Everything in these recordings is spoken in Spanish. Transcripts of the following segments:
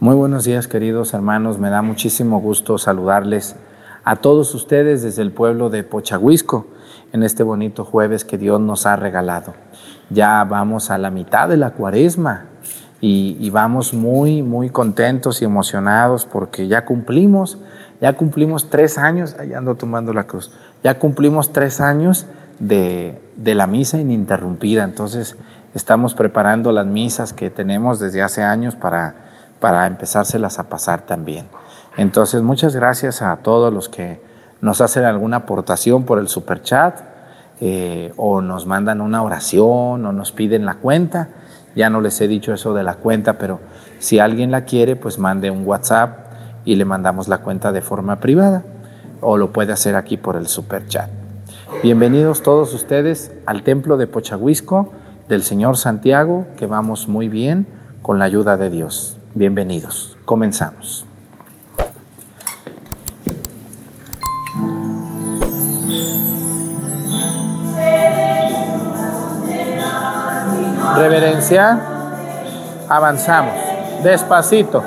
Muy buenos días queridos hermanos, me da muchísimo gusto saludarles a todos ustedes desde el pueblo de Pochahuisco en este bonito jueves que Dios nos ha regalado. Ya vamos a la mitad de la cuaresma y, vamos muy, muy contentos y emocionados porque ya cumplimos, ya cumplimos tres años, allá ando tomando la cruz, ya cumplimos tres años de, de la misa ininterrumpida, entonces estamos preparando las misas que tenemos desde hace años para para empezárselas a pasar también. Entonces, muchas gracias a todos los que nos hacen alguna aportación por el super chat eh, o nos mandan una oración o nos piden la cuenta. Ya no les he dicho eso de la cuenta, pero si alguien la quiere, pues mande un WhatsApp y le mandamos la cuenta de forma privada o lo puede hacer aquí por el super chat. Bienvenidos todos ustedes al templo de Pochahuisco del Señor Santiago, que vamos muy bien con la ayuda de Dios. Bienvenidos. Comenzamos. Reverencia. Avanzamos. Despacito.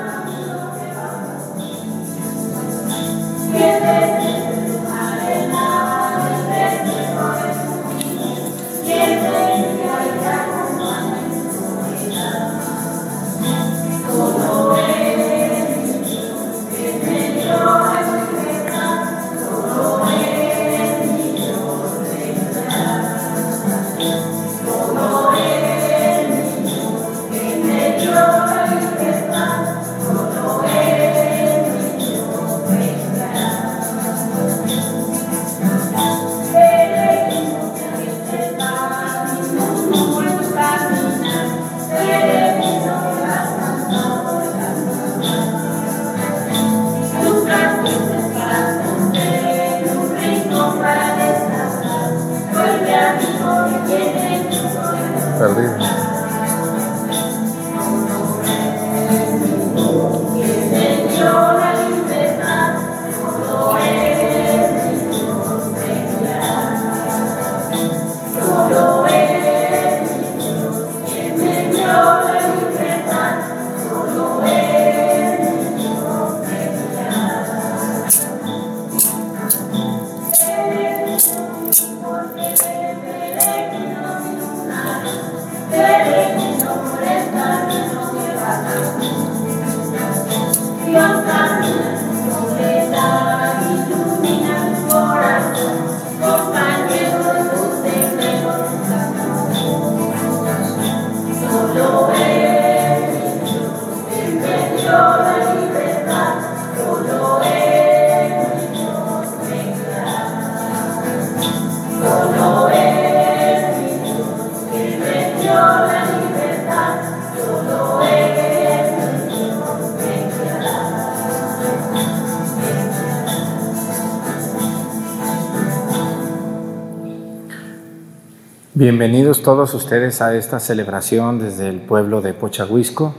Bienvenidos todos ustedes a esta celebración desde el pueblo de Pochahuisco.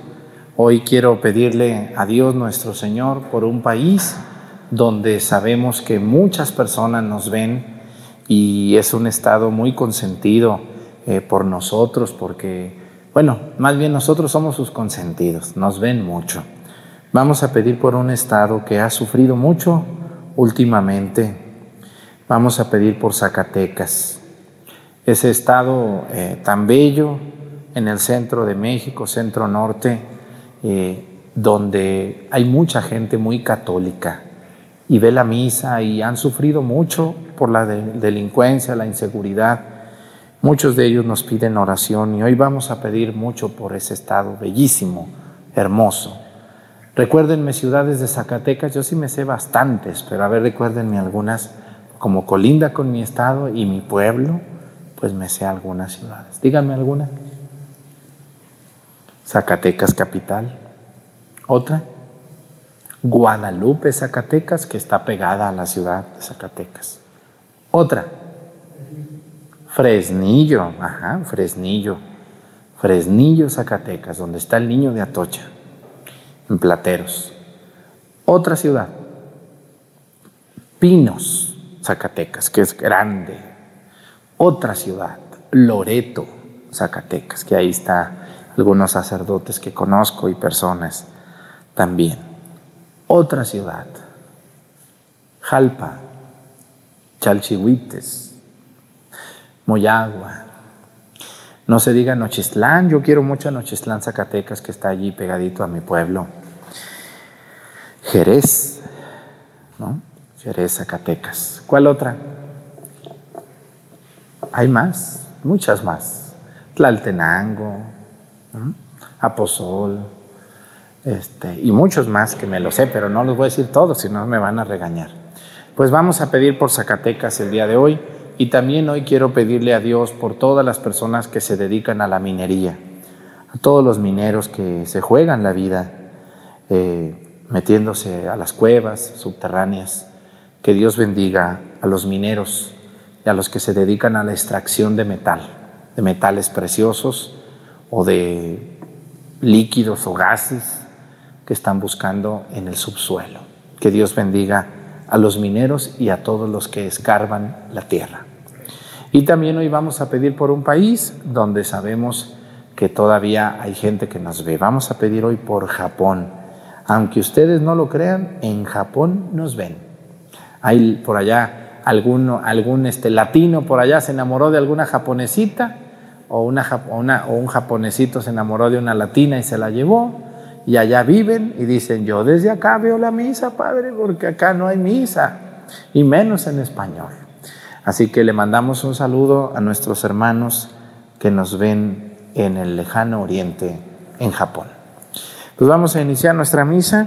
Hoy quiero pedirle a Dios nuestro Señor por un país donde sabemos que muchas personas nos ven y es un estado muy consentido eh, por nosotros porque, bueno, más bien nosotros somos sus consentidos, nos ven mucho. Vamos a pedir por un estado que ha sufrido mucho últimamente. Vamos a pedir por Zacatecas ese estado eh, tan bello en el centro de México, centro norte, eh, donde hay mucha gente muy católica y ve la misa y han sufrido mucho por la delincuencia, la inseguridad. Muchos de ellos nos piden oración y hoy vamos a pedir mucho por ese estado bellísimo, hermoso. Recuérdenme ciudades de Zacatecas, yo sí me sé bastantes, pero a ver, recuérdenme algunas, como colinda con mi estado y mi pueblo, pues me sé algunas ciudades. Díganme alguna. Zacatecas capital. Otra. Guadalupe, Zacatecas, que está pegada a la ciudad de Zacatecas. Otra. Fresnillo, ajá, Fresnillo. Fresnillo, Zacatecas, donde está el niño de Atocha, en Plateros. Otra ciudad. Pinos, Zacatecas, que es grande, otra ciudad, Loreto, Zacatecas, que ahí está algunos sacerdotes que conozco y personas. también. Otra ciudad, Jalpa, Chalchihuites, Moyagua. No se diga Nochistlán, yo quiero mucho a Nochistlán, Zacatecas, que está allí pegadito a mi pueblo. Jerez, ¿no? Jerez, Zacatecas. ¿Cuál otra? Hay más, muchas más. Tlaltenango, Aposol, este, y muchos más que me lo sé, pero no los voy a decir todos, si no me van a regañar. Pues vamos a pedir por Zacatecas el día de hoy y también hoy quiero pedirle a Dios por todas las personas que se dedican a la minería, a todos los mineros que se juegan la vida eh, metiéndose a las cuevas subterráneas. Que Dios bendiga a los mineros a los que se dedican a la extracción de metal, de metales preciosos o de líquidos o gases que están buscando en el subsuelo. Que Dios bendiga a los mineros y a todos los que escarban la tierra. Y también hoy vamos a pedir por un país donde sabemos que todavía hay gente que nos ve. Vamos a pedir hoy por Japón. Aunque ustedes no lo crean, en Japón nos ven. Hay por allá algún, algún este, latino por allá se enamoró de alguna japonesita o, una, o un japonesito se enamoró de una latina y se la llevó y allá viven y dicen, yo desde acá veo la misa, Padre, porque acá no hay misa, y menos en español. Así que le mandamos un saludo a nuestros hermanos que nos ven en el lejano oriente, en Japón. Pues vamos a iniciar nuestra misa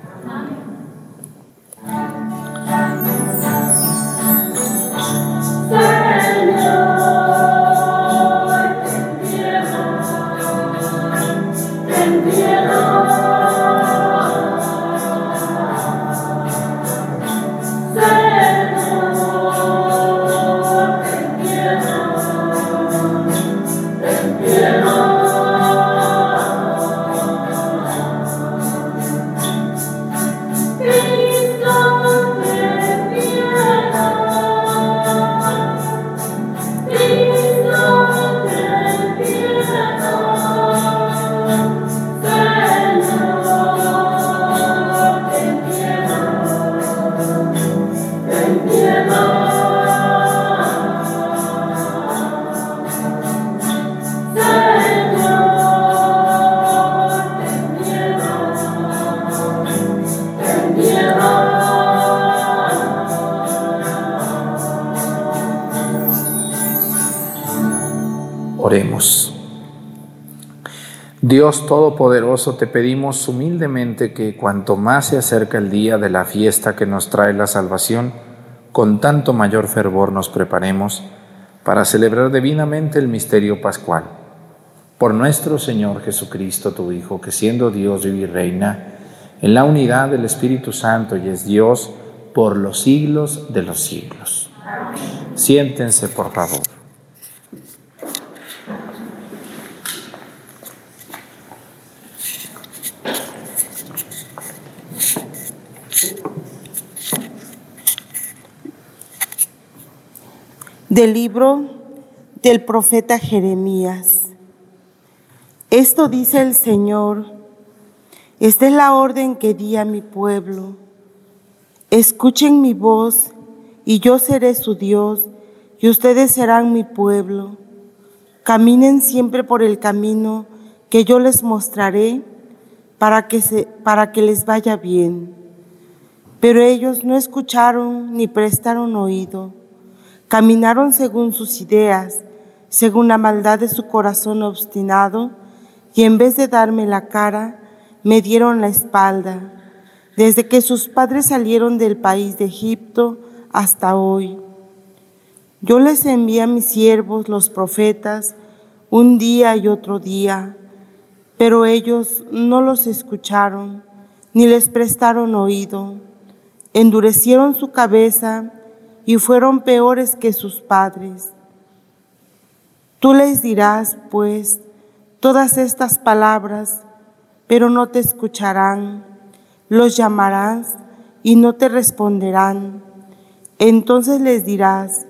Dios Todopoderoso, te pedimos humildemente que cuanto más se acerca el día de la fiesta que nos trae la salvación, con tanto mayor fervor nos preparemos para celebrar divinamente el misterio pascual. Por nuestro Señor Jesucristo, tu Hijo, que siendo Dios vive y reina en la unidad del Espíritu Santo y es Dios por los siglos de los siglos. Siéntense, por favor. Del libro del profeta Jeremías. Esto dice el Señor, esta es la orden que di a mi pueblo. Escuchen mi voz y yo seré su Dios y ustedes serán mi pueblo. Caminen siempre por el camino que yo les mostraré para que, se, para que les vaya bien. Pero ellos no escucharon ni prestaron oído. Caminaron según sus ideas, según la maldad de su corazón obstinado, y en vez de darme la cara, me dieron la espalda, desde que sus padres salieron del país de Egipto hasta hoy. Yo les envié a mis siervos, los profetas, un día y otro día, pero ellos no los escucharon ni les prestaron oído. Endurecieron su cabeza y fueron peores que sus padres. Tú les dirás, pues, todas estas palabras, pero no te escucharán. Los llamarás y no te responderán. Entonces les dirás,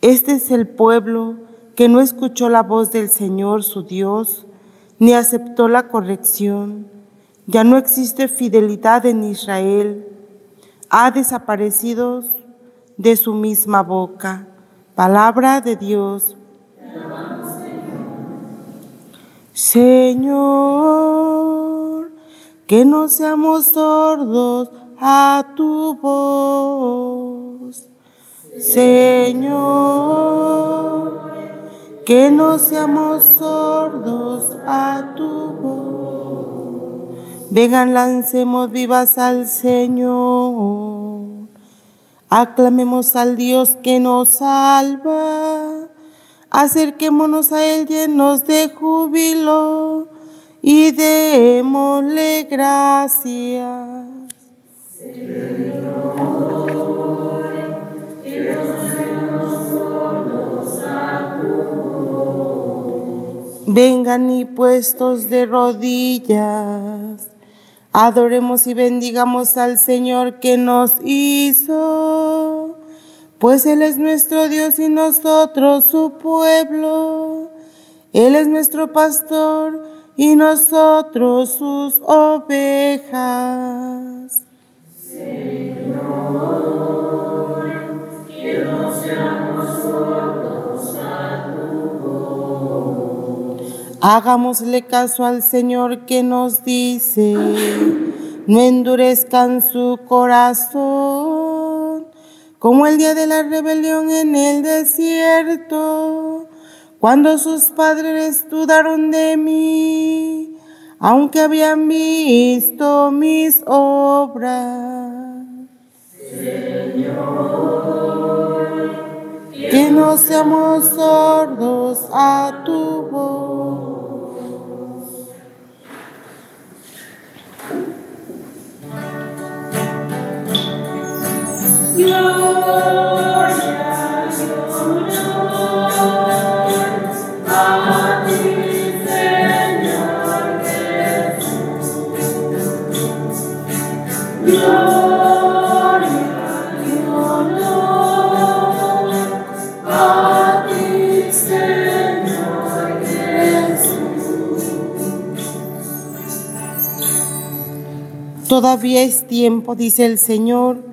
este es el pueblo que no escuchó la voz del Señor su Dios, ni aceptó la corrección. Ya no existe fidelidad en Israel. Ha desaparecido de su misma boca. Palabra de Dios. Señor, que no seamos sordos a tu voz. Señor, que no seamos sordos a tu voz. Vengan, lancemos vivas al Señor. Aclamemos al Dios que nos salva. Acerquémonos a Él llenos de júbilo y démosle gracias. Vengan y puestos de rodillas, adoremos y bendigamos al Señor que nos hizo, pues Él es nuestro Dios y nosotros su pueblo. Él es nuestro pastor y nosotros sus ovejas. Señor, que no Hagámosle caso al Señor que nos dice, no endurezcan su corazón, como el día de la rebelión en el desierto, cuando sus padres dudaron de mí, aunque habían visto mis obras. Señor, que no seamos sordos a tu voz. Todavía es tiempo, dice el Señor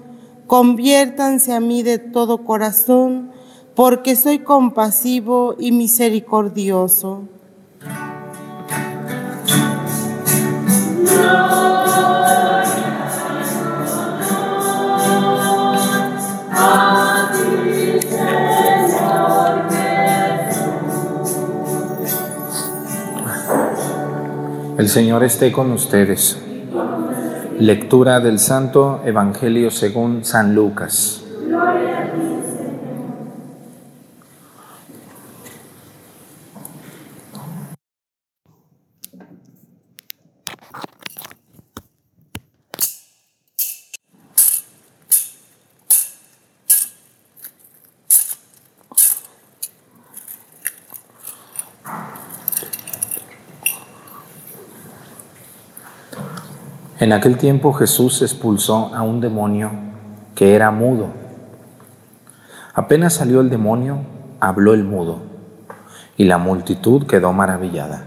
conviértanse a mí de todo corazón, porque soy compasivo y misericordioso. El Señor esté con ustedes. Lectura del Santo Evangelio según San Lucas. En aquel tiempo Jesús expulsó a un demonio que era mudo. Apenas salió el demonio, habló el mudo, y la multitud quedó maravillada.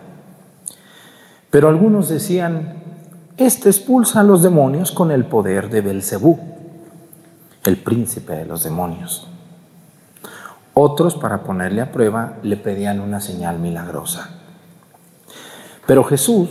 Pero algunos decían, este expulsa a los demonios con el poder de Belcebú, el príncipe de los demonios. Otros, para ponerle a prueba, le pedían una señal milagrosa. Pero Jesús,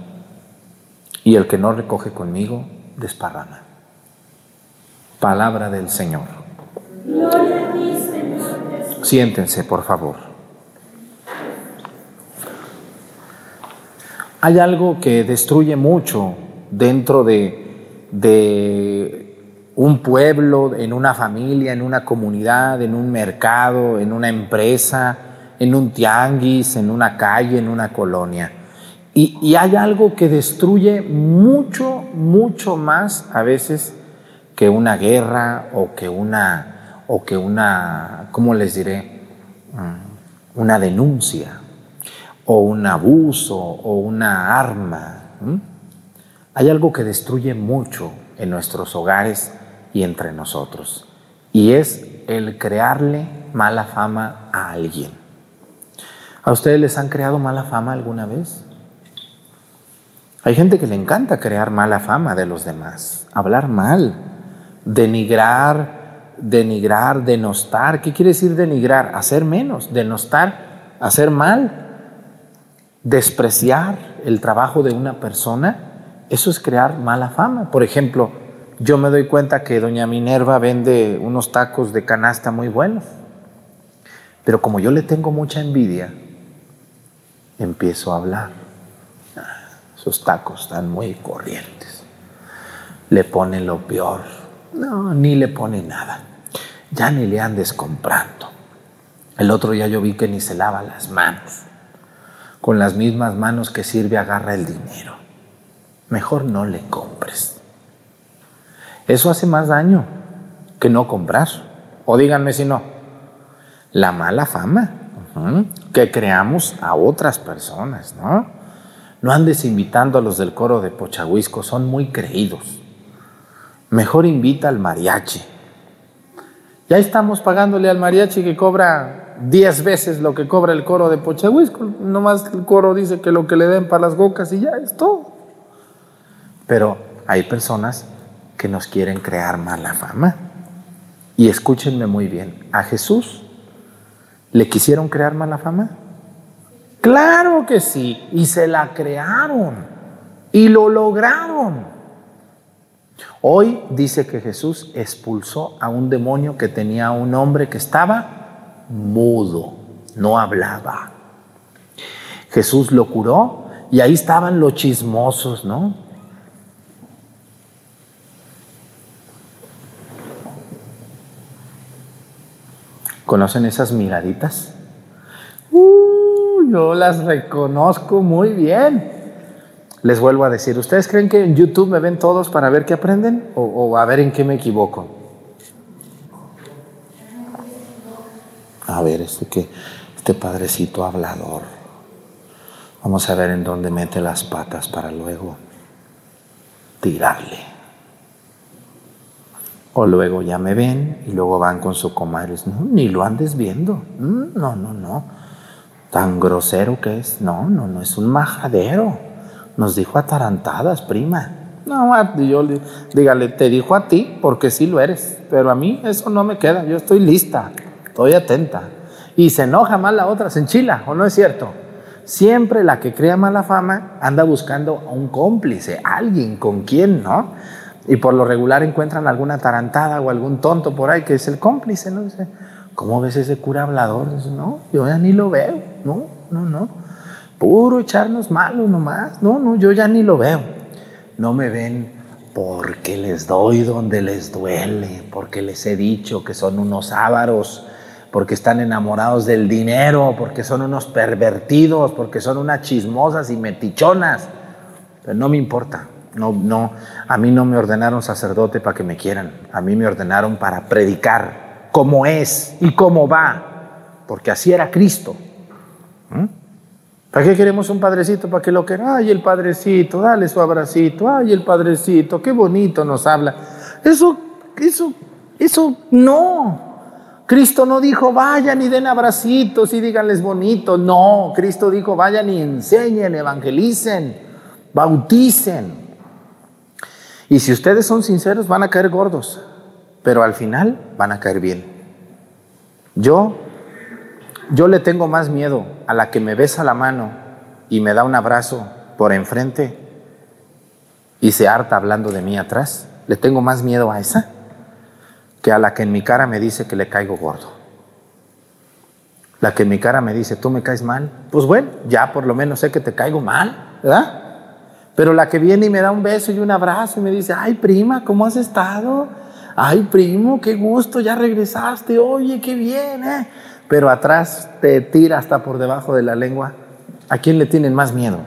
y el que no recoge conmigo desparrama. Palabra del Señor. Siéntense, por favor. Hay algo que destruye mucho dentro de, de un pueblo, en una familia, en una comunidad, en un mercado, en una empresa, en un tianguis, en una calle, en una colonia. Y, hay algo que destruye mucho, mucho más a veces que una guerra o que una, o que una, ¿cómo les diré? Mm, una denuncia o un abuso o una arma. Hay algo que destruye mucho en nuestros hogares y entre nosotros. Y es el crearle mala fama a alguien. ¿A ustedes les han creado mala fama alguna vez? Hay gente que le encanta crear mala fama de los demás, hablar mal, denigrar, denigrar, denostar. ¿Qué quiere decir denigrar? Hacer menos, denostar, hacer mal, despreciar el trabajo de una persona. Eso es crear mala fama. Por ejemplo, yo me doy cuenta que doña Minerva vende unos tacos de canasta muy buenos. Pero como yo le tengo mucha envidia, empiezo a hablar. Sus tacos están muy corrientes. Le ponen lo peor. No, ni le pone nada. Ya ni le andes comprando. El otro ya yo vi que ni se lava las manos. Con las mismas manos que sirve agarra el dinero. Mejor no le compres. Eso hace más daño que no comprar. O díganme si no. La mala fama que creamos a otras personas, ¿no? No andes invitando a los del coro de Pochahuisco, son muy creídos. Mejor invita al mariachi. Ya estamos pagándole al mariachi que cobra 10 veces lo que cobra el coro de Pochahuisco. Nomás el coro dice que lo que le den para las bocas y ya es todo. Pero hay personas que nos quieren crear mala fama. Y escúchenme muy bien, a Jesús le quisieron crear mala fama. Claro que sí, y se la crearon y lo lograron. Hoy dice que Jesús expulsó a un demonio que tenía un hombre que estaba mudo, no hablaba. Jesús lo curó y ahí estaban los chismosos, ¿no? ¿Conocen esas miraditas? Yo las reconozco muy bien. Les vuelvo a decir, ¿ustedes creen que en YouTube me ven todos para ver qué aprenden o, a ver en qué me equivoco? A ver, este que este padrecito hablador. Vamos a ver en dónde mete las patas para luego tirarle. O luego ya me ven y luego van con su comadre. No, ni lo andes viendo. Mm, no, no, no tan grosero que es. No, no, no, es un majadero. Nos dijo atarantadas, prima. No, yo le, dígale, te dijo a ti porque sí lo eres, pero a mí eso no me queda, yo estoy lista, estoy atenta. Y se enoja más la otra, se enchila, ¿o no es cierto? Siempre la que crea mala fama anda buscando a un cómplice, alguien con quien, ¿no? Y por lo regular encuentran alguna tarantada o algún tonto por ahí que es el cómplice, ¿no? Dice, ¿Cómo ves ese cura hablador? no, yo ya ni lo veo. No, no, no. Puro echarnos malos nomás. No, no, yo ya ni lo veo. No me ven porque les doy donde les duele, porque les he dicho que son unos ávaros, porque están enamorados del dinero, porque son unos pervertidos, porque son unas chismosas y metichonas. Pero no me importa. No, no, a mí no me ordenaron sacerdote para que me quieran. A mí me ordenaron para predicar cómo es y cómo va, porque así era Cristo. ¿Mm? ¿Para qué queremos un padrecito? ¿Para que lo quieran? Ay, el padrecito, dale su abracito. Ay, el padrecito, qué bonito nos habla. Eso, eso, eso no. Cristo no dijo, vayan y den abracitos y díganles bonito. No, Cristo dijo, vayan y enseñen, evangelicen, bauticen. Y si ustedes son sinceros, van a caer gordos, pero al final van a caer bien. Yo, yo le tengo más miedo a la que me besa la mano y me da un abrazo por enfrente y se harta hablando de mí atrás. Le tengo más miedo a esa que a la que en mi cara me dice que le caigo gordo. La que en mi cara me dice, tú me caes mal. Pues bueno, ya por lo menos sé que te caigo mal, ¿verdad? Pero la que viene y me da un beso y un abrazo y me dice, ay prima, ¿cómo has estado? Ay primo, qué gusto, ya regresaste, oye, qué bien, ¿eh? Pero atrás te tira hasta por debajo de la lengua. ¿A quién le tienen más miedo?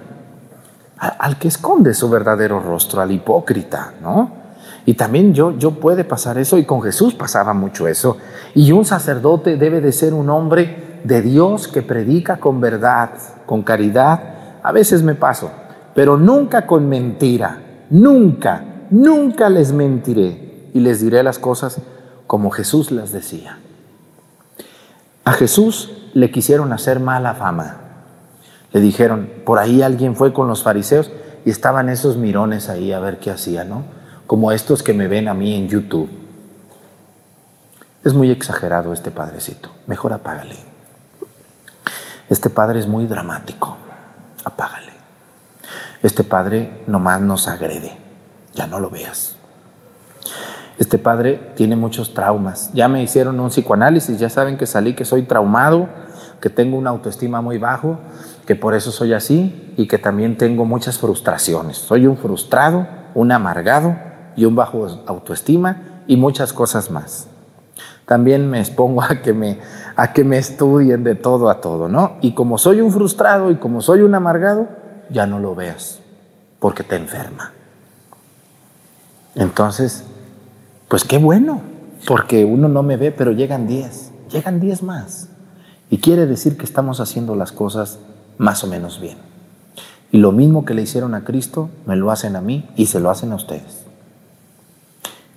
al que esconde su verdadero rostro, al hipócrita, ¿no? Y también yo, yo puede pasar eso, y con Jesús pasaba mucho eso. Y un sacerdote debe de ser un hombre de Dios que predica con verdad, con caridad. A veces me paso, pero nunca con mentira. Nunca, nunca les mentiré y les diré las cosas como Jesús las decía. A Jesús le quisieron hacer mala fama. Le dijeron, por ahí alguien fue con los fariseos y estaban esos mirones ahí a ver qué hacía, ¿no? como estos que me ven a mí en YouTube. Es muy exagerado este padrecito. Mejor apágale. Este padre es muy dramático. Apágale. Este padre nomás nos agrede. Ya no lo veas. Este padre tiene muchos traumas. Ya me hicieron un psicoanálisis, ya saben que salí que soy traumado, que tengo una autoestima muy bajo, que por eso soy así y que también tengo muchas frustraciones. Soy un frustrado, un amargado, y un bajo autoestima y muchas cosas más. También me expongo a que me, a que me estudien de todo a todo, ¿no? Y como soy un frustrado y como soy un amargado, ya no lo veas, porque te enferma. Entonces, pues qué bueno, porque uno no me ve, pero llegan diez, llegan diez más. Y quiere decir que estamos haciendo las cosas más o menos bien. Y lo mismo que le hicieron a Cristo, me lo hacen a mí y se lo hacen a ustedes.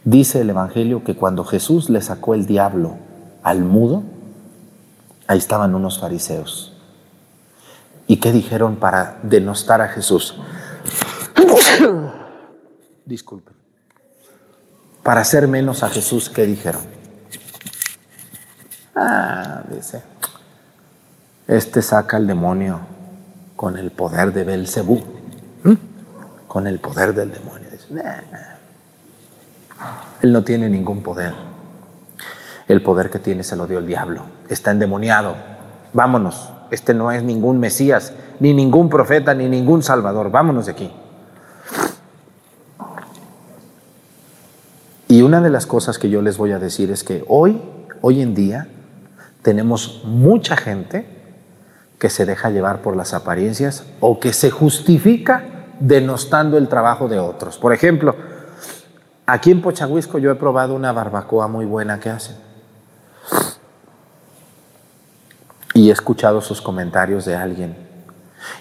Dice el Evangelio que cuando Jesús le sacó el diablo al mudo, ahí estaban unos fariseos. ¿Y qué dijeron para denostar a Jesús? Disculpen. Para hacer menos a Jesús, ¿qué dijeron? Ah, dice, este saca al demonio con el poder de Belcebú, con el poder del demonio. Dice, él no tiene ningún poder. El poder que tiene se lo dio el diablo. Está endemoniado. Vámonos. Este no es ningún Mesías, ni ningún profeta, ni ningún Salvador. Vámonos de aquí. Y una de las cosas que yo les voy a decir es que hoy, hoy en día, tenemos mucha gente que se deja llevar por las apariencias o que se justifica denostando el trabajo de otros. Por ejemplo, Aquí en Pochahuisco yo he probado una barbacoa muy buena que hacen. Y he escuchado sus comentarios de alguien.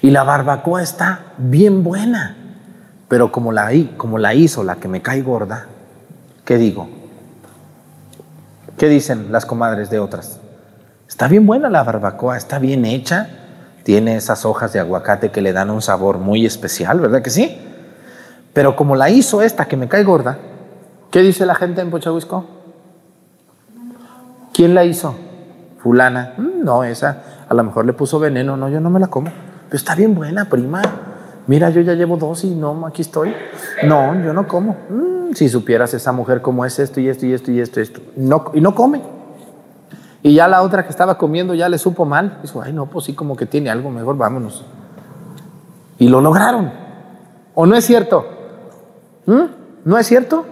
Y la barbacoa está bien buena. Pero como la, como la hizo la que me cae gorda, ¿qué digo? ¿Qué dicen las comadres de otras? Está bien buena la barbacoa, está bien hecha, tiene esas hojas de aguacate que le dan un sabor muy especial, ¿verdad que sí? Pero como la hizo esta que me cae gorda, ¿Qué dice la gente en Pochahuisco? ¿Quién la hizo? Fulana. Mm, no, esa a lo mejor le puso veneno. No, yo no me la como. Pero está bien buena, prima. Mira, yo ya llevo dos y no, aquí estoy. No, yo no como. Mm, si supieras esa mujer cómo es esto y esto y esto y esto, esto. No, y no come. Y ya la otra que estaba comiendo ya le supo mal. Dijo, ay, no, pues sí, como que tiene algo, mejor vámonos. Y lo lograron. ¿O no es cierto? ¿Mm? ¿No es cierto?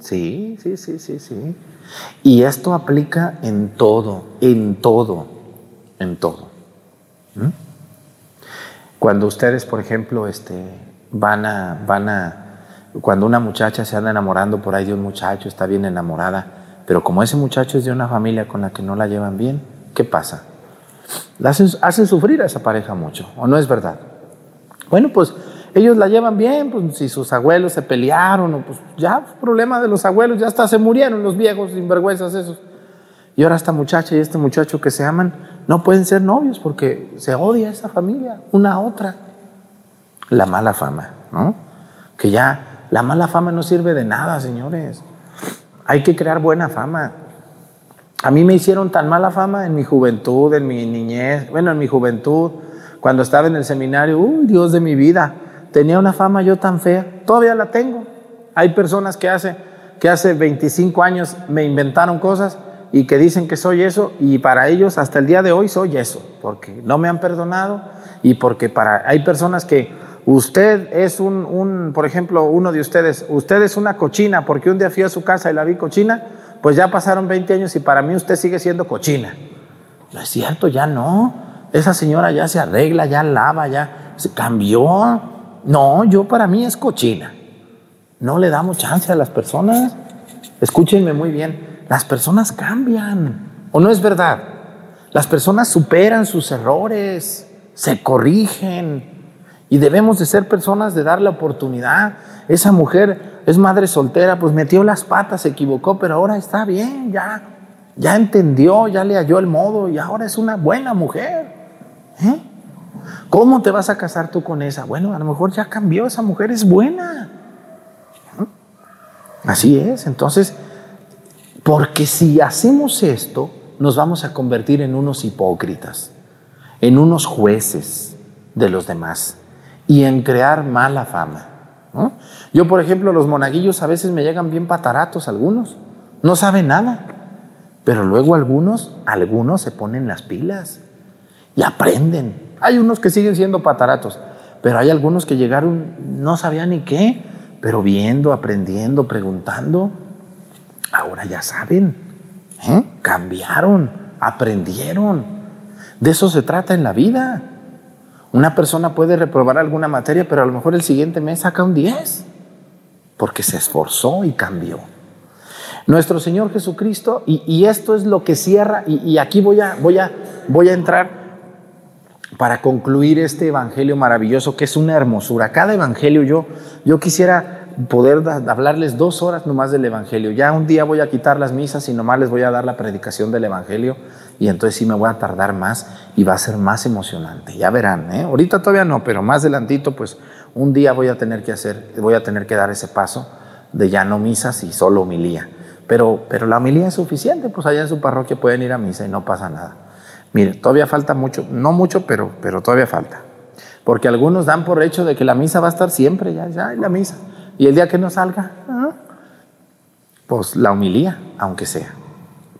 Sí, sí, sí, sí, sí. Y esto aplica en todo, en todo, en todo. ¿Mm? Cuando ustedes, por ejemplo, este, van a, van a, cuando una muchacha se anda enamorando por ahí de un muchacho, está bien enamorada, pero como ese muchacho es de una familia con la que no la llevan bien, ¿qué pasa? La hacen, sufrir a esa pareja mucho, ¿o no es verdad? Bueno, pues ellos la llevan bien, pues si sus abuelos se pelearon, pues ya, problema de los abuelos, ya hasta se murieron los viejos sinvergüenzas esos. Y ahora esta muchacha y este muchacho que se aman no pueden ser novios porque se odia esa familia, una a otra. La mala fama, ¿no? Que ya la mala fama no sirve de nada, señores. Hay que crear buena fama. A mí me hicieron tan mala fama en mi juventud, en mi niñez, bueno, en mi juventud, cuando estaba en el seminario, uy, Dios de mi vida, tenía una fama yo tan fea, todavía la tengo. Hay personas que hace, que hace 25 años me inventaron cosas y que dicen que soy eso y para ellos hasta el día de hoy soy eso, porque no me han perdonado y porque para hay personas que usted es un, un por ejemplo, uno de ustedes, usted es una cochina porque un día fui a su casa y la vi cochina, pues ya pasaron 20 años y para mí usted sigue siendo cochina. No es cierto, ya no. Esa señora ya se arregla, ya lava, ya se cambió. No, yo para mí es cochina. No le damos chance a las personas. Escúchenme muy bien, las personas cambian. ¿O no es verdad? Las personas superan sus errores, se corrigen. Y debemos de ser personas de darle oportunidad. Esa mujer es madre soltera, pues metió las patas, se equivocó, pero ahora está bien, ya, ya entendió, ya le halló el modo y ahora es una buena mujer. ¿Eh? ¿Cómo te vas a casar tú con esa? Bueno, a lo mejor ya cambió, esa mujer es buena. Así es, entonces, porque si hacemos esto, nos vamos a convertir en unos hipócritas, en unos jueces de los demás y en crear mala fama. Yo, por ejemplo, los monaguillos a veces me llegan bien pataratos algunos, no saben nada, pero luego algunos, algunos se ponen las pilas y aprenden. Hay unos que siguen siendo pataratos, pero hay algunos que llegaron, no sabían ni qué, pero viendo, aprendiendo, preguntando, ahora ya saben, ¿eh? cambiaron, aprendieron. De eso se trata en la vida. Una persona puede reprobar alguna materia, pero a lo mejor el siguiente mes saca un 10, porque se esforzó y cambió. Nuestro Señor Jesucristo, y, esto es lo que cierra, y, aquí voy a, voy, a, entrar para concluir este evangelio maravilloso, que es una hermosura. Cada evangelio yo, yo quisiera poder hablarles dos horas nomás del Evangelio. Ya un día voy a quitar las misas y nomás les voy a dar la predicación del Evangelio y entonces sí me voy a tardar más y va a ser más emocionante. Ya verán, ¿eh? ahorita todavía no, pero más adelantito pues un día voy a tener que hacer, voy a tener que dar ese paso de ya no misas y solo homilía. Pero, pero la homilía es suficiente, pues allá en su parroquia pueden ir a misa y no pasa nada. Mire, todavía falta mucho, no mucho, pero, pero todavía falta. Porque algunos dan por hecho de que la misa va a estar siempre, ya, ya, la misa. Y el día que no salga, ah, pues la humilía, aunque sea.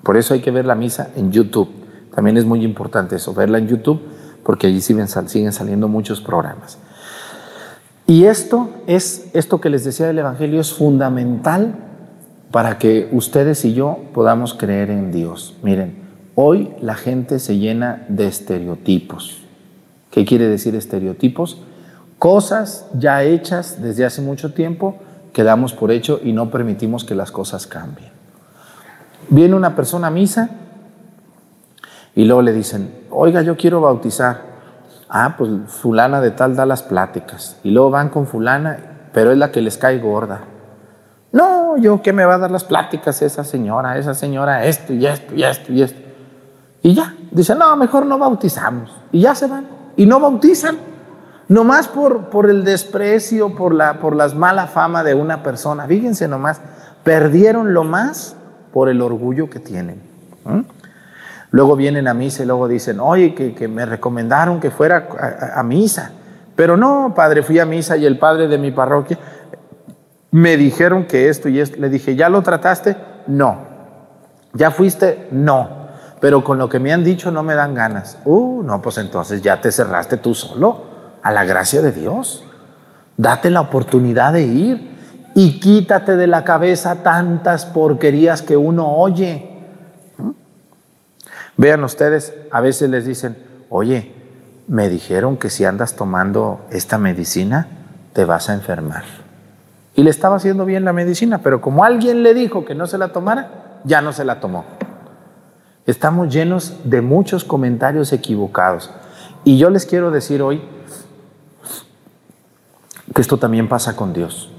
Por eso hay que ver la misa en YouTube. También es muy importante eso, verla en YouTube, porque allí siguen, saliendo muchos programas. Y esto es, esto que les decía del Evangelio es fundamental para que ustedes y yo podamos creer en Dios. Miren, hoy la gente se llena de estereotipos. ¿Qué quiere decir estereotipos? Cosas ya hechas desde hace mucho tiempo que damos por hecho y no permitimos que las cosas cambien. Viene una persona a misa y luego le dicen, oiga, yo quiero bautizar. Ah, pues fulana de tal da las pláticas. Y luego van con fulana, pero es la que les cae gorda. No, yo qué me va a dar las pláticas esa señora, esa señora, esto y esto y esto y esto. Y ya, dicen, no, mejor no bautizamos. Y ya se van. Y no bautizan. Nomás por, por el desprecio, por, la, por las mala fama de una persona. Fíjense nomás, perdieron lo más por el orgullo que tienen. Luego vienen a misa y luego dicen, oye, que, me recomendaron que fuera a, misa. Pero no, padre, fui a misa y el padre de mi parroquia me dijeron que esto y esto. Le dije, ¿ya lo trataste? No. ¿Ya fuiste? No. Pero con lo que me han dicho no me dan ganas. Uh, no, pues entonces ya te cerraste tú solo a la gracia de Dios. Date la oportunidad de ir. Y quítate de la cabeza tantas porquerías que uno oye. Vean ustedes, a veces les dicen, oye, me dijeron que si andas tomando esta medicina, te vas a enfermar. Y le estaba haciendo bien la medicina, pero como alguien le dijo que no se la tomara, ya no se la tomó. Estamos llenos de muchos comentarios equivocados. Y yo les quiero decir hoy que esto también pasa con Dios.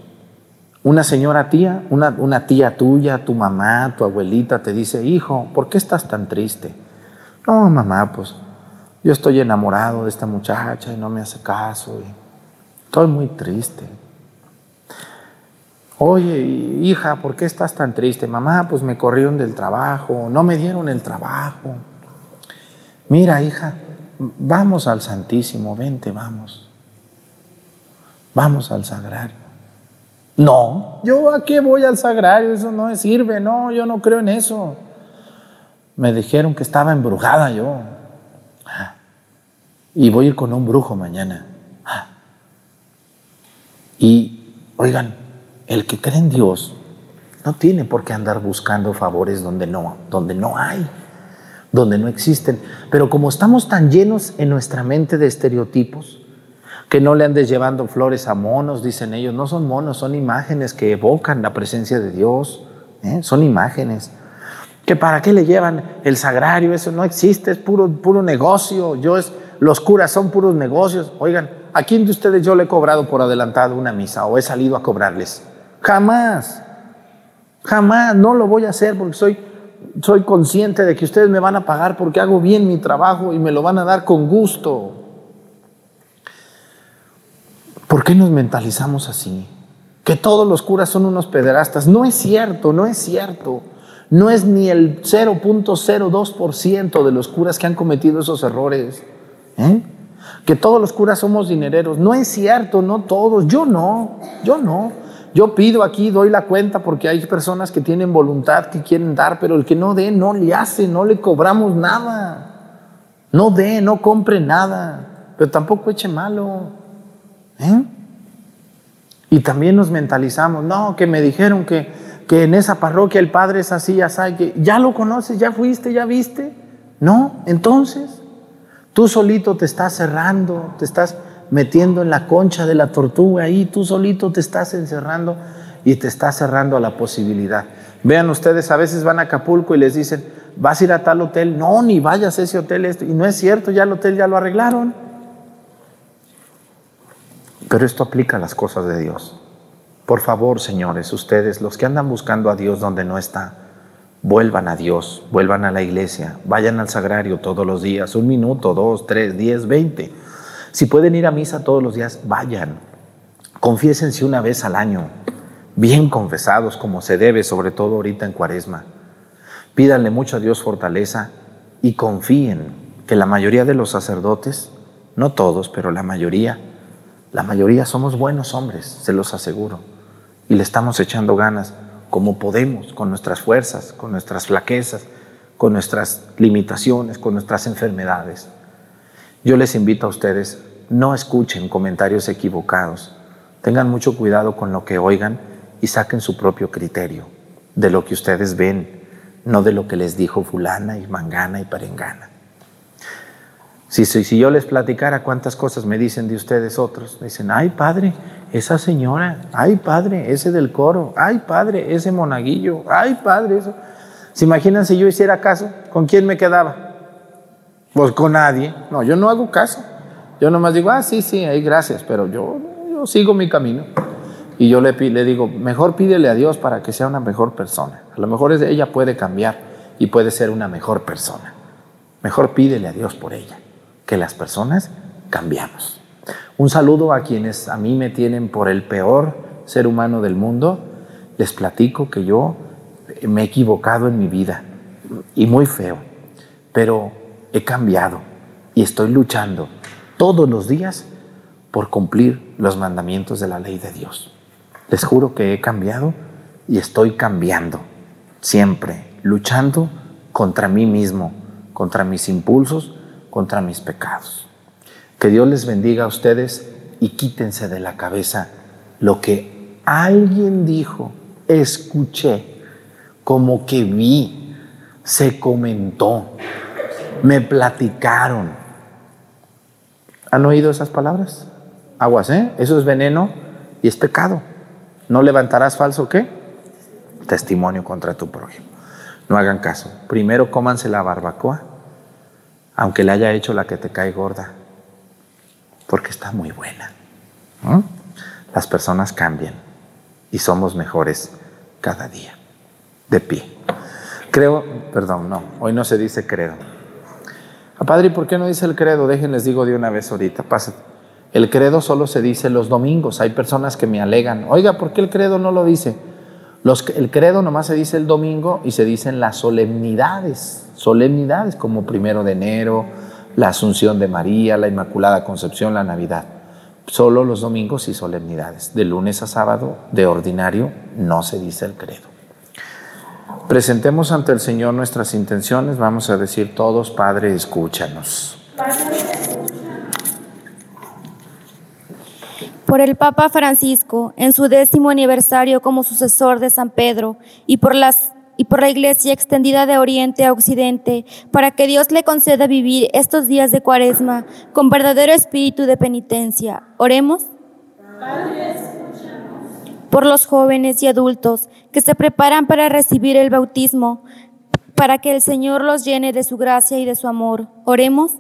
Una señora tía, una, tía tuya, tu mamá, tu abuelita te dice, hijo, ¿por qué estás tan triste? No, mamá, pues yo estoy enamorado de esta muchacha y no me hace caso. Y estoy muy triste. Oye, hija, ¿por qué estás tan triste? Mamá, pues me corrieron del trabajo, no me dieron el trabajo. Mira, hija, vamos al Santísimo, vente, vamos. Vamos al Sagrario. No, yo a qué voy al Sagrario, eso no sirve, no, yo no creo en eso. Me dijeron que estaba embrujada yo. Y voy a ir con un brujo mañana. Y, oigan, el que cree en Dios no tiene por qué andar buscando favores donde no, donde no hay, donde no existen. Pero como estamos tan llenos en nuestra mente de estereotipos, que no le andes llevando flores a monos, dicen ellos, no son monos, son imágenes que evocan la presencia de Dios, ¿eh? son imágenes. Que para qué le llevan el sagrario, eso no existe, es puro, puro negocio. Yo es, los curas son puros negocios. Oigan, ¿a quién de ustedes yo le he cobrado por adelantado una misa o he salido a cobrarles? Jamás, jamás, no lo voy a hacer porque soy, soy consciente de que ustedes me van a pagar porque hago bien mi trabajo y me lo van a dar con gusto. ¿Por qué nos mentalizamos así? Que todos los curas son unos pederastas. No es cierto, no es cierto. No es ni el 0.02% de los curas que han cometido esos errores. ¿Eh? Que todos los curas somos dinereros. No es cierto, no todos. Yo no, yo no. Yo pido aquí, doy la cuenta porque hay personas que tienen voluntad, que quieren dar, pero el que no dé, no le hace, no le cobramos nada. No dé, no compre nada, pero tampoco eche malo. ¿Eh? Y también nos mentalizamos, no, que me dijeron que, que en esa parroquia el padre es así, ya sabe que ya lo conoces, ya fuiste, ya viste. No, entonces, Tú solito te estás cerrando, te estás metiendo en la concha de la tortuga ahí, tú solito te estás encerrando y te estás cerrando a la posibilidad. Vean ustedes, a veces van a Acapulco y les dicen, vas a ir a tal hotel, no, ni vayas a ese hotel, esto. y no es cierto, ya el hotel ya lo arreglaron. Pero esto aplica a las cosas de Dios. Por favor, señores, ustedes, los que andan buscando a Dios donde no está, Vuelvan a Dios, vuelvan a la iglesia, vayan al sagrario todos los días, un minuto, dos, tres, diez, veinte. Si pueden ir a misa todos los días, vayan. Confiésense una vez al año, bien confesados como se debe, sobre todo ahorita en cuaresma. Pídanle mucho a Dios fortaleza y confíen que la mayoría de los sacerdotes, no todos, pero la mayoría, la mayoría somos buenos hombres, se los aseguro, y le estamos echando ganas como podemos, con nuestras fuerzas, con nuestras flaquezas, con nuestras limitaciones, con nuestras enfermedades. Yo les invito a ustedes, no escuchen comentarios equivocados, tengan mucho cuidado con lo que oigan y saquen su propio criterio de lo que ustedes ven, no de lo que les dijo fulana y mangana y perengana. Si, yo les platicara cuántas cosas me dicen de ustedes otros, dicen, ay padre, esa señora, ay padre, ese del coro, ay padre, ese monaguillo, ay padre, eso. ¿Se imaginan si yo hiciera caso? ¿Con quién me quedaba? Pues con nadie. No, yo no hago caso. Yo nomás digo, ah, sí, sí, ahí gracias, pero yo, yo sigo mi camino. Y yo le, le digo, mejor pídele a Dios para que sea una mejor persona. A lo mejor ella puede cambiar y puede ser una mejor persona. Mejor pídele a Dios por ella que las personas cambiamos. Un saludo a quienes a mí me tienen por el peor ser humano del mundo. Les platico que yo me he equivocado en mi vida y muy feo, pero he cambiado y estoy luchando todos los días por cumplir los mandamientos de la ley de Dios. Les juro que he cambiado y estoy cambiando, siempre luchando contra mí mismo, contra mis impulsos, contra mis pecados. Que Dios les bendiga a ustedes y quítense de la cabeza lo que Alguien dijo, escuché, como que vi, se comentó, me platicaron. ¿Han oído esas palabras? Aguas, ¿eh? Eso es veneno y es pecado. ¿No levantarás falso qué? Testimonio contra tu prójimo. No hagan caso. Primero cómanse la barbacoa, aunque le haya hecho la que te cae gorda, porque está muy buena. Las personas cambian y somos mejores cada día. De pie. Creo, perdón, no, hoy no se dice credo. Ah, padre, ¿y por qué no dice el credo? Déjenles digo de una vez ahorita, pasa. El credo solo se dice los domingos. Hay personas que me alegan, oiga, ¿por qué el credo no lo dice? Los, el credo nomás se dice el domingo y se dicen las solemnidades, solemnidades como primero de enero, la Asunción de María, la Inmaculada Concepción, la Navidad. Solo los domingos y solemnidades. De lunes a sábado, de ordinario, no se dice el credo. Presentemos ante el Señor nuestras intenciones. Vamos a decir todos, Padre, escúchanos. Por el Papa Francisco, en su décimo aniversario como sucesor de San Pedro, y por las y por la Iglesia extendida de Oriente a Occidente, para que Dios le conceda vivir estos días de Cuaresma con verdadero espíritu de penitencia. Oremos. por los jóvenes y adultos que se preparan para recibir el bautismo, para que el Señor los llene de su gracia y de su amor. Oremos.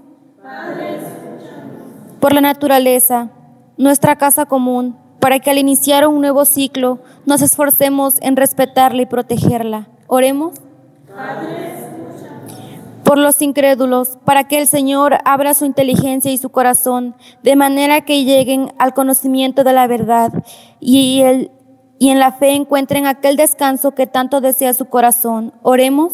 por la naturaleza, nuestra casa común, para que al iniciar un nuevo ciclo nos esforcemos en respetarla y protegerla. Oremos. por los incrédulos, para que el Señor abra su inteligencia y su corazón, de manera que lleguen al conocimiento de la verdad y, el, y en la fe encuentren aquel descanso que tanto desea su corazón. Oremos.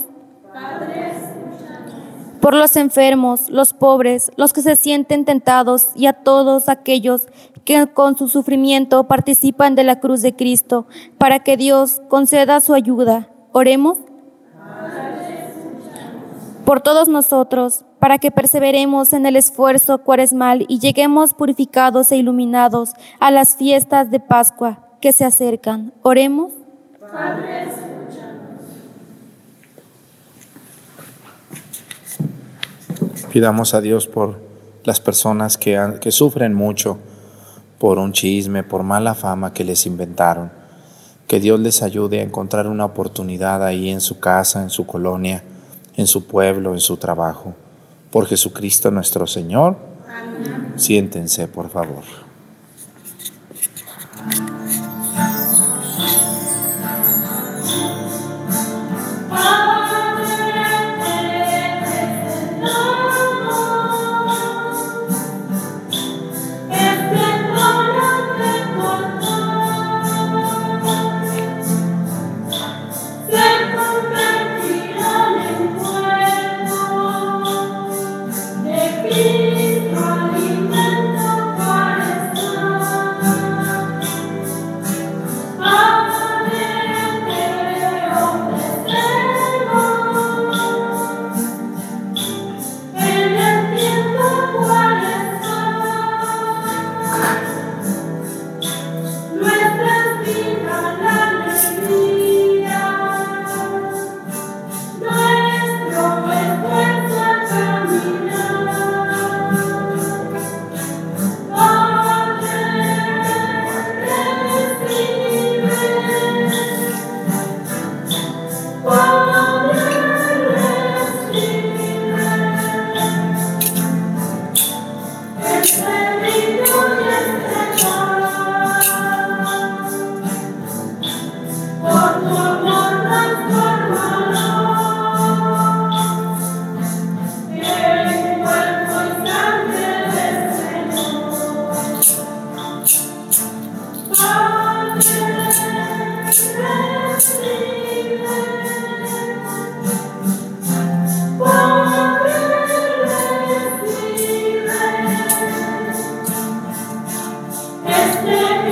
por los enfermos, los pobres, los que se sienten tentados y a todos aquellos que con su sufrimiento participan de la cruz de Cristo, para que Dios conceda su ayuda. Oremos por todos nosotros, para que perseveremos en el esfuerzo cuaresmal y lleguemos purificados e iluminados a las fiestas de Pascua que se acercan. Oremos. Pidamos a Dios por las personas que, que sufren mucho por un chisme, por mala fama que les inventaron. Que Dios les ayude a encontrar una oportunidad ahí en su casa, en su colonia, en su pueblo, en su trabajo. Por Jesucristo nuestro Señor. Siéntense, por favor.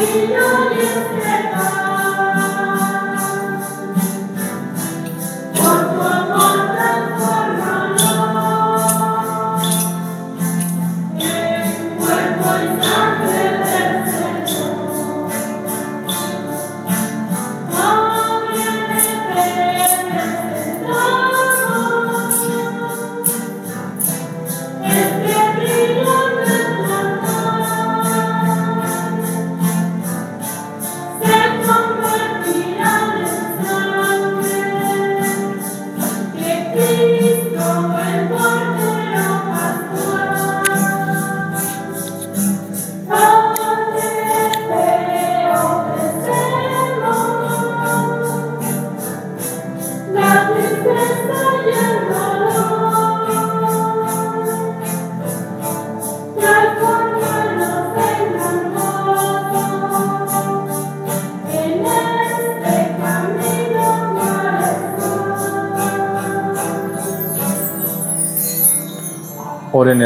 Senhor, Deus,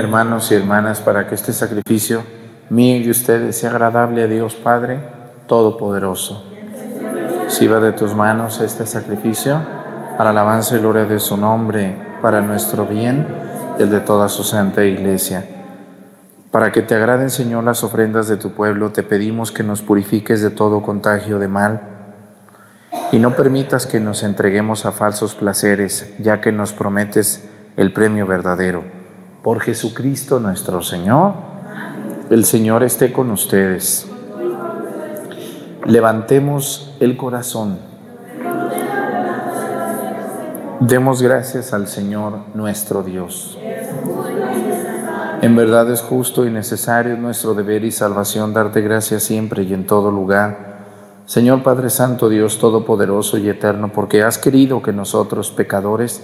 hermanos y hermanas para que este sacrificio mío y de ustedes sea agradable a Dios Padre Todopoderoso. Va de tus manos este sacrificio para alabanza y gloria de su nombre, para nuestro bien y el de toda su santa iglesia. Para que te agraden, Señor, las ofrendas de tu pueblo, te pedimos que nos purifiques de todo contagio de mal y no permitas que nos entreguemos a falsos placeres, ya que nos prometes el premio verdadero por Jesucristo nuestro Señor. El Señor esté con ustedes. Levantemos el corazón. Demos gracias al Señor nuestro Dios. En verdad es justo y necesario nuestro deber y salvación darte gracias siempre y en todo lugar. Señor Padre Santo, Dios Todopoderoso y Eterno, porque has querido que nosotros, pecadores,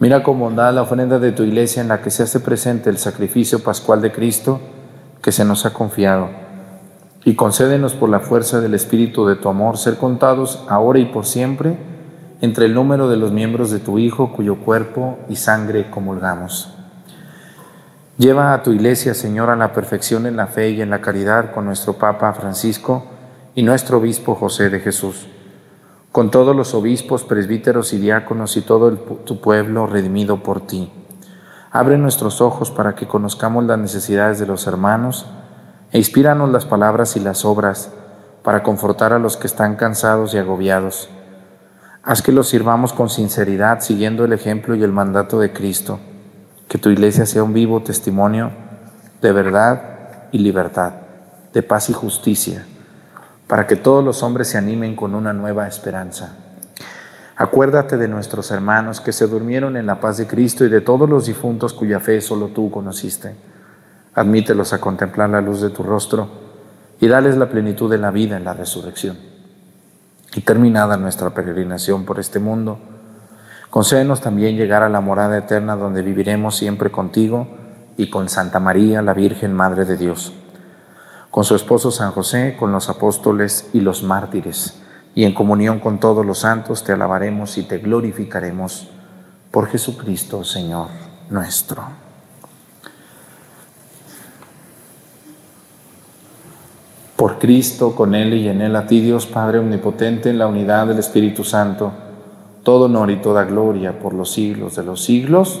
Mira con bondad la ofrenda de tu iglesia en la que se hace presente el sacrificio pascual de Cristo que se nos ha confiado. Y concédenos por la fuerza del Espíritu de tu amor ser contados ahora y por siempre entre el número de los miembros de tu Hijo cuyo cuerpo y sangre comulgamos. Lleva a tu iglesia, Señor, a la perfección en la fe y en la caridad con nuestro Papa Francisco y nuestro Obispo José de Jesús, con todos los obispos, presbíteros y diáconos y todo tu pueblo redimido por ti. Abre nuestros ojos para que conozcamos las necesidades de los hermanos e inspíranos las palabras y las obras para confortar a los que están cansados y agobiados Haz que los sirvamos con sinceridad, siguiendo el ejemplo y el mandato de Cristo. Que tu iglesia sea un vivo testimonio de verdad y libertad, de paz y justicia, para que todos los hombres se animen con una nueva esperanza. Acuérdate de nuestros hermanos que se durmieron en la paz de Cristo y de todos los difuntos cuya fe solo tú conociste. Admítelos a contemplar la luz de tu rostro y dales la plenitud de la vida en la resurrección y terminada nuestra peregrinación por este mundo, concédenos también llegar a la morada eterna donde viviremos siempre contigo y con Santa María, la Virgen Madre de Dios, con su esposo San José, con los apóstoles y los mártires, y en comunión con todos los santos te alabaremos y te glorificaremos por Jesucristo, Señor nuestro. Por Cristo, con Él y en Él, a ti Dios Padre Omnipotente, en la unidad del Espíritu Santo, todo honor y toda gloria por los siglos de los siglos.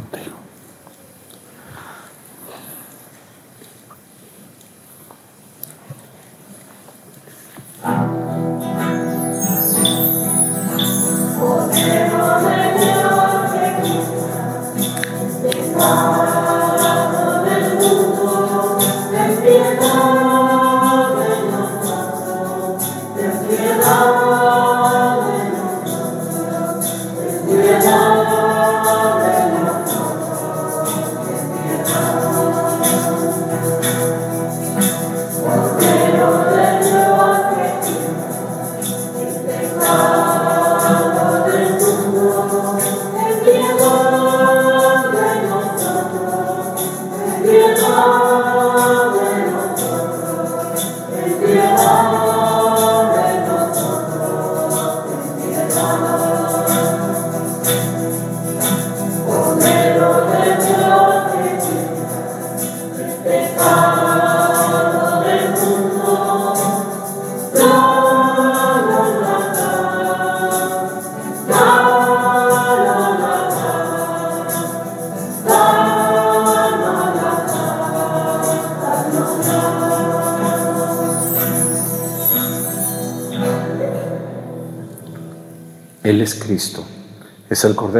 Contigo. es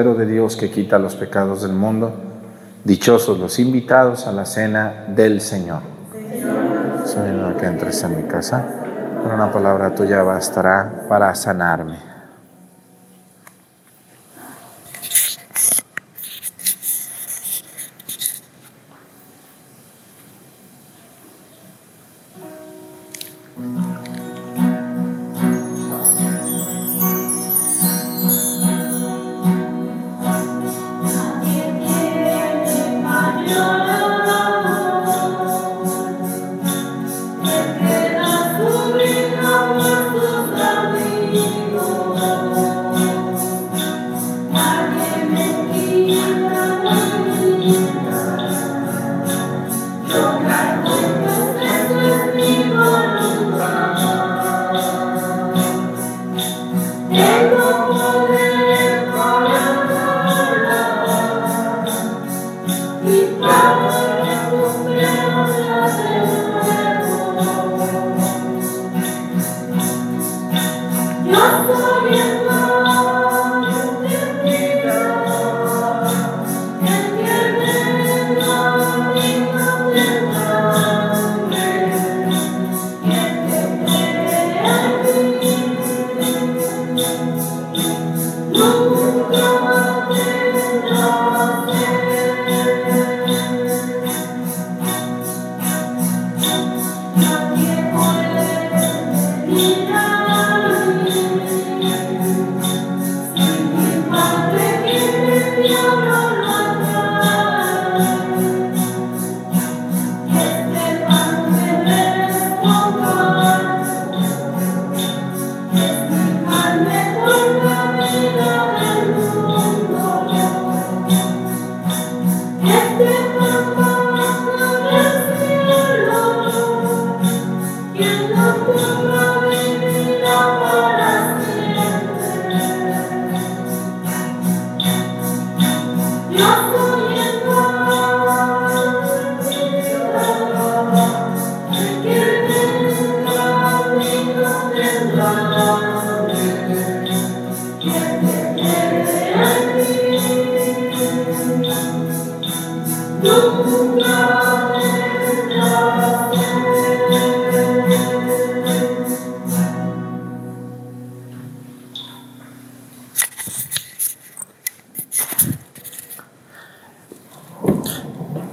Cordero de Dios que quita los pecados del mundo. Dichosos los invitados a la cena del Señor. Soy que entres en mi casa. una palabra tuya bastará para sanarme.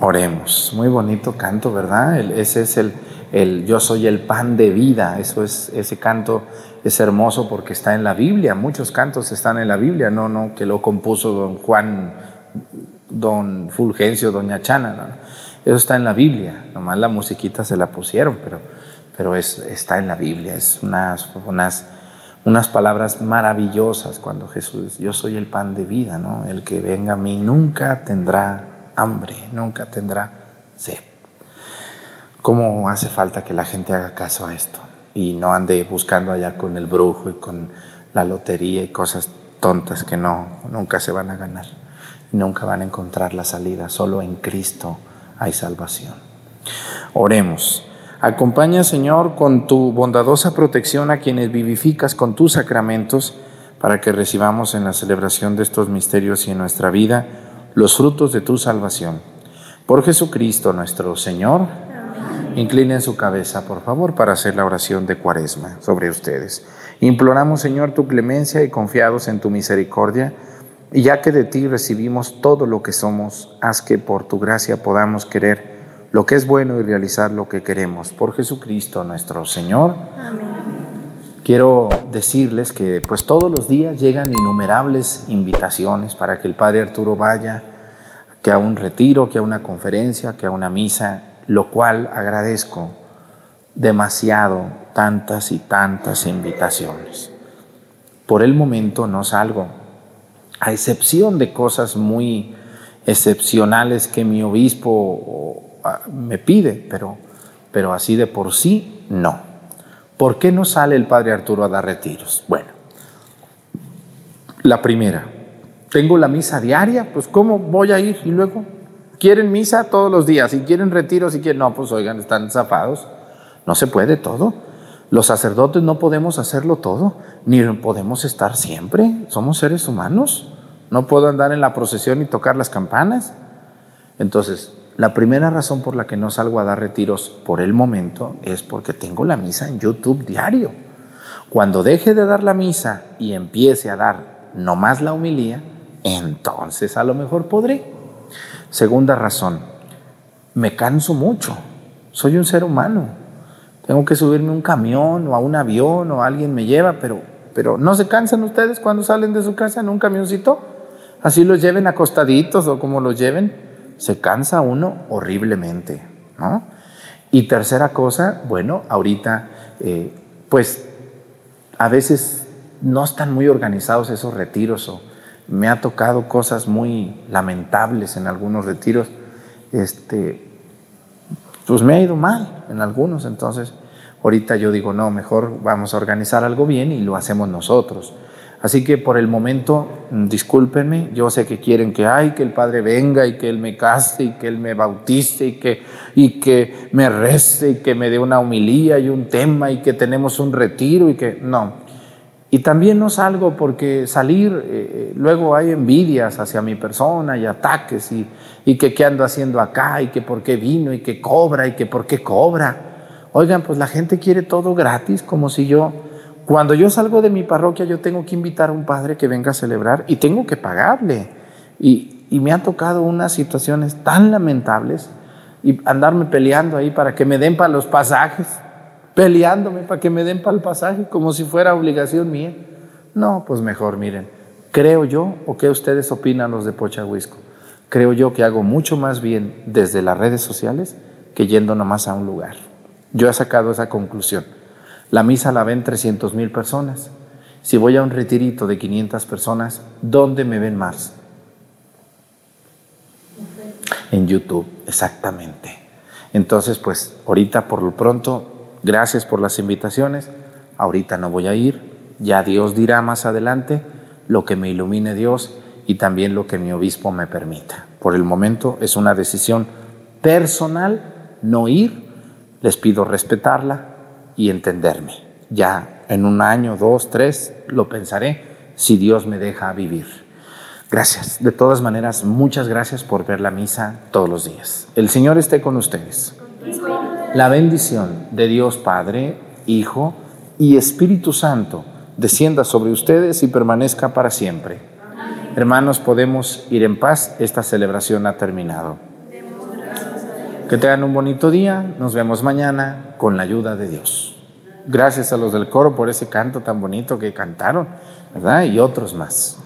Oremos. Muy bonito canto, ¿verdad? ese es el, el, yo soy el pan de vida. Eso es, ese canto es hermoso porque está en la Biblia. Muchos cantos están en la Biblia, no, no, que lo compuso don Juan, don Fulgencio, doña Chana. ¿no? Eso está en la Biblia. Nomás la musiquita se la pusieron, pero, pero es, está en la Biblia. Es unas, unas, unas palabras maravillosas cuando Jesús, yo soy el pan de vida, ¿no? El que venga a mí nunca tendrá hambre, nunca tendrá sed. ¿Cómo hace falta que la gente haga caso a esto y no ande buscando allá con el brujo y con la lotería y cosas tontas que no, nunca se van a ganar, nunca van a encontrar la salida, solo en Cristo hay salvación. Oremos. Acompaña, Señor, con tu bondadosa protección a quienes vivificas con tus sacramentos para que recibamos en la celebración de estos misterios y en nuestra vida los frutos de tu salvación. Por Jesucristo nuestro Señor, inclinen su cabeza, por favor, para hacer la oración de cuaresma sobre ustedes. Imploramos, Señor, tu clemencia y confiados en tu misericordia, y ya que de ti recibimos todo lo que somos, haz que por tu gracia podamos querer lo que es bueno y realizar lo que queremos. Por Jesucristo nuestro Señor. Amén. Quiero decirles que pues todos los días llegan innumerables invitaciones para que el Padre Arturo vaya, que a un retiro, que a una conferencia, que a una misa, lo cual agradezco demasiado tantas y tantas invitaciones. Por el momento no salgo, a excepción de cosas muy excepcionales que mi obispo me pide, pero, pero así de por sí no. ¿Por qué no sale el padre Arturo a dar retiros? Bueno, la primera, tengo la misa diaria, pues ¿cómo voy a ir? Y luego, ¿quieren misa todos los días? Si quieren retiros, si quieren, no, pues oigan, están zafados. No se puede todo. Los sacerdotes no podemos hacerlo todo, ni podemos estar siempre. Somos seres humanos. No puedo andar en la procesión y tocar las campanas. Entonces, La primera razón por la que no salgo a dar retiros por el momento es porque tengo la misa en YouTube diario. Cuando deje de dar la misa y empiece a dar nomás la humilía, entonces a lo mejor podré. Segunda razón, me canso mucho. Soy un ser humano. Tengo que subirme a un camión o a un avión o alguien me lleva, pero, pero ¿no se cansan ustedes cuando salen de su casa en un camioncito? Así los lleven acostaditos o como los lleven, se cansa uno horriblemente. ¿no? Y tercera cosa, bueno, ahorita, eh, pues a veces no están muy organizados esos retiros o me ha tocado cosas muy lamentables en algunos retiros. Este, pues me ha ido mal en algunos, entonces ahorita yo digo, no, mejor vamos a organizar algo bien y lo hacemos nosotros. Así que por el momento, mm, discúlpenme, yo sé que quieren que, ay, que el Padre venga y que Él me case y que Él me bautice y que, y que me rece y que me dé una humilía y un tema y que tenemos un retiro y que, no, y también no salgo porque salir, eh, eh, luego hay envidias hacia mi persona y ataques y, y, que qué ando haciendo acá y que por qué vino y que cobra y que por qué cobra. Oigan, pues la gente quiere todo gratis, como si yo, cuando yo salgo de mi parroquia, yo tengo que invitar a un padre que venga a celebrar y tengo que pagarle. Y, y me han tocado unas situaciones tan lamentables y andarme peleando ahí para que me den para los pasajes peleándome para que me den para el pasaje como si fuera obligación mía. No, pues mejor, miren, creo yo, o qué ustedes opinan los de Pochahuisco, creo yo que hago mucho más bien desde las redes sociales que yendo nomás a un lugar. Yo he sacado esa conclusión. La misa la ven 300 mil personas. Si voy a un retirito de 500 personas, ¿dónde me ven más? En YouTube, exactamente. Entonces, pues ahorita por lo pronto Gracias por las invitaciones. Ahorita no voy a ir. Ya Dios dirá más adelante lo que me ilumine Dios y también lo que mi obispo me permita. Por el momento es una decisión personal no ir. Les pido respetarla y entenderme. Ya en un año, dos, tres, lo pensaré si Dios me deja vivir. Gracias. De todas maneras, muchas gracias por ver la misa todos los días. El Señor esté con ustedes. La bendición de Dios Padre, Hijo y Espíritu Santo descienda sobre ustedes y permanezca para siempre. Hermanos, podemos ir en paz. Esta celebración ha terminado. Que tengan un bonito día. Nos vemos mañana con la ayuda de Dios. Gracias a los del coro por ese canto tan bonito que cantaron, ¿verdad? Y otros más.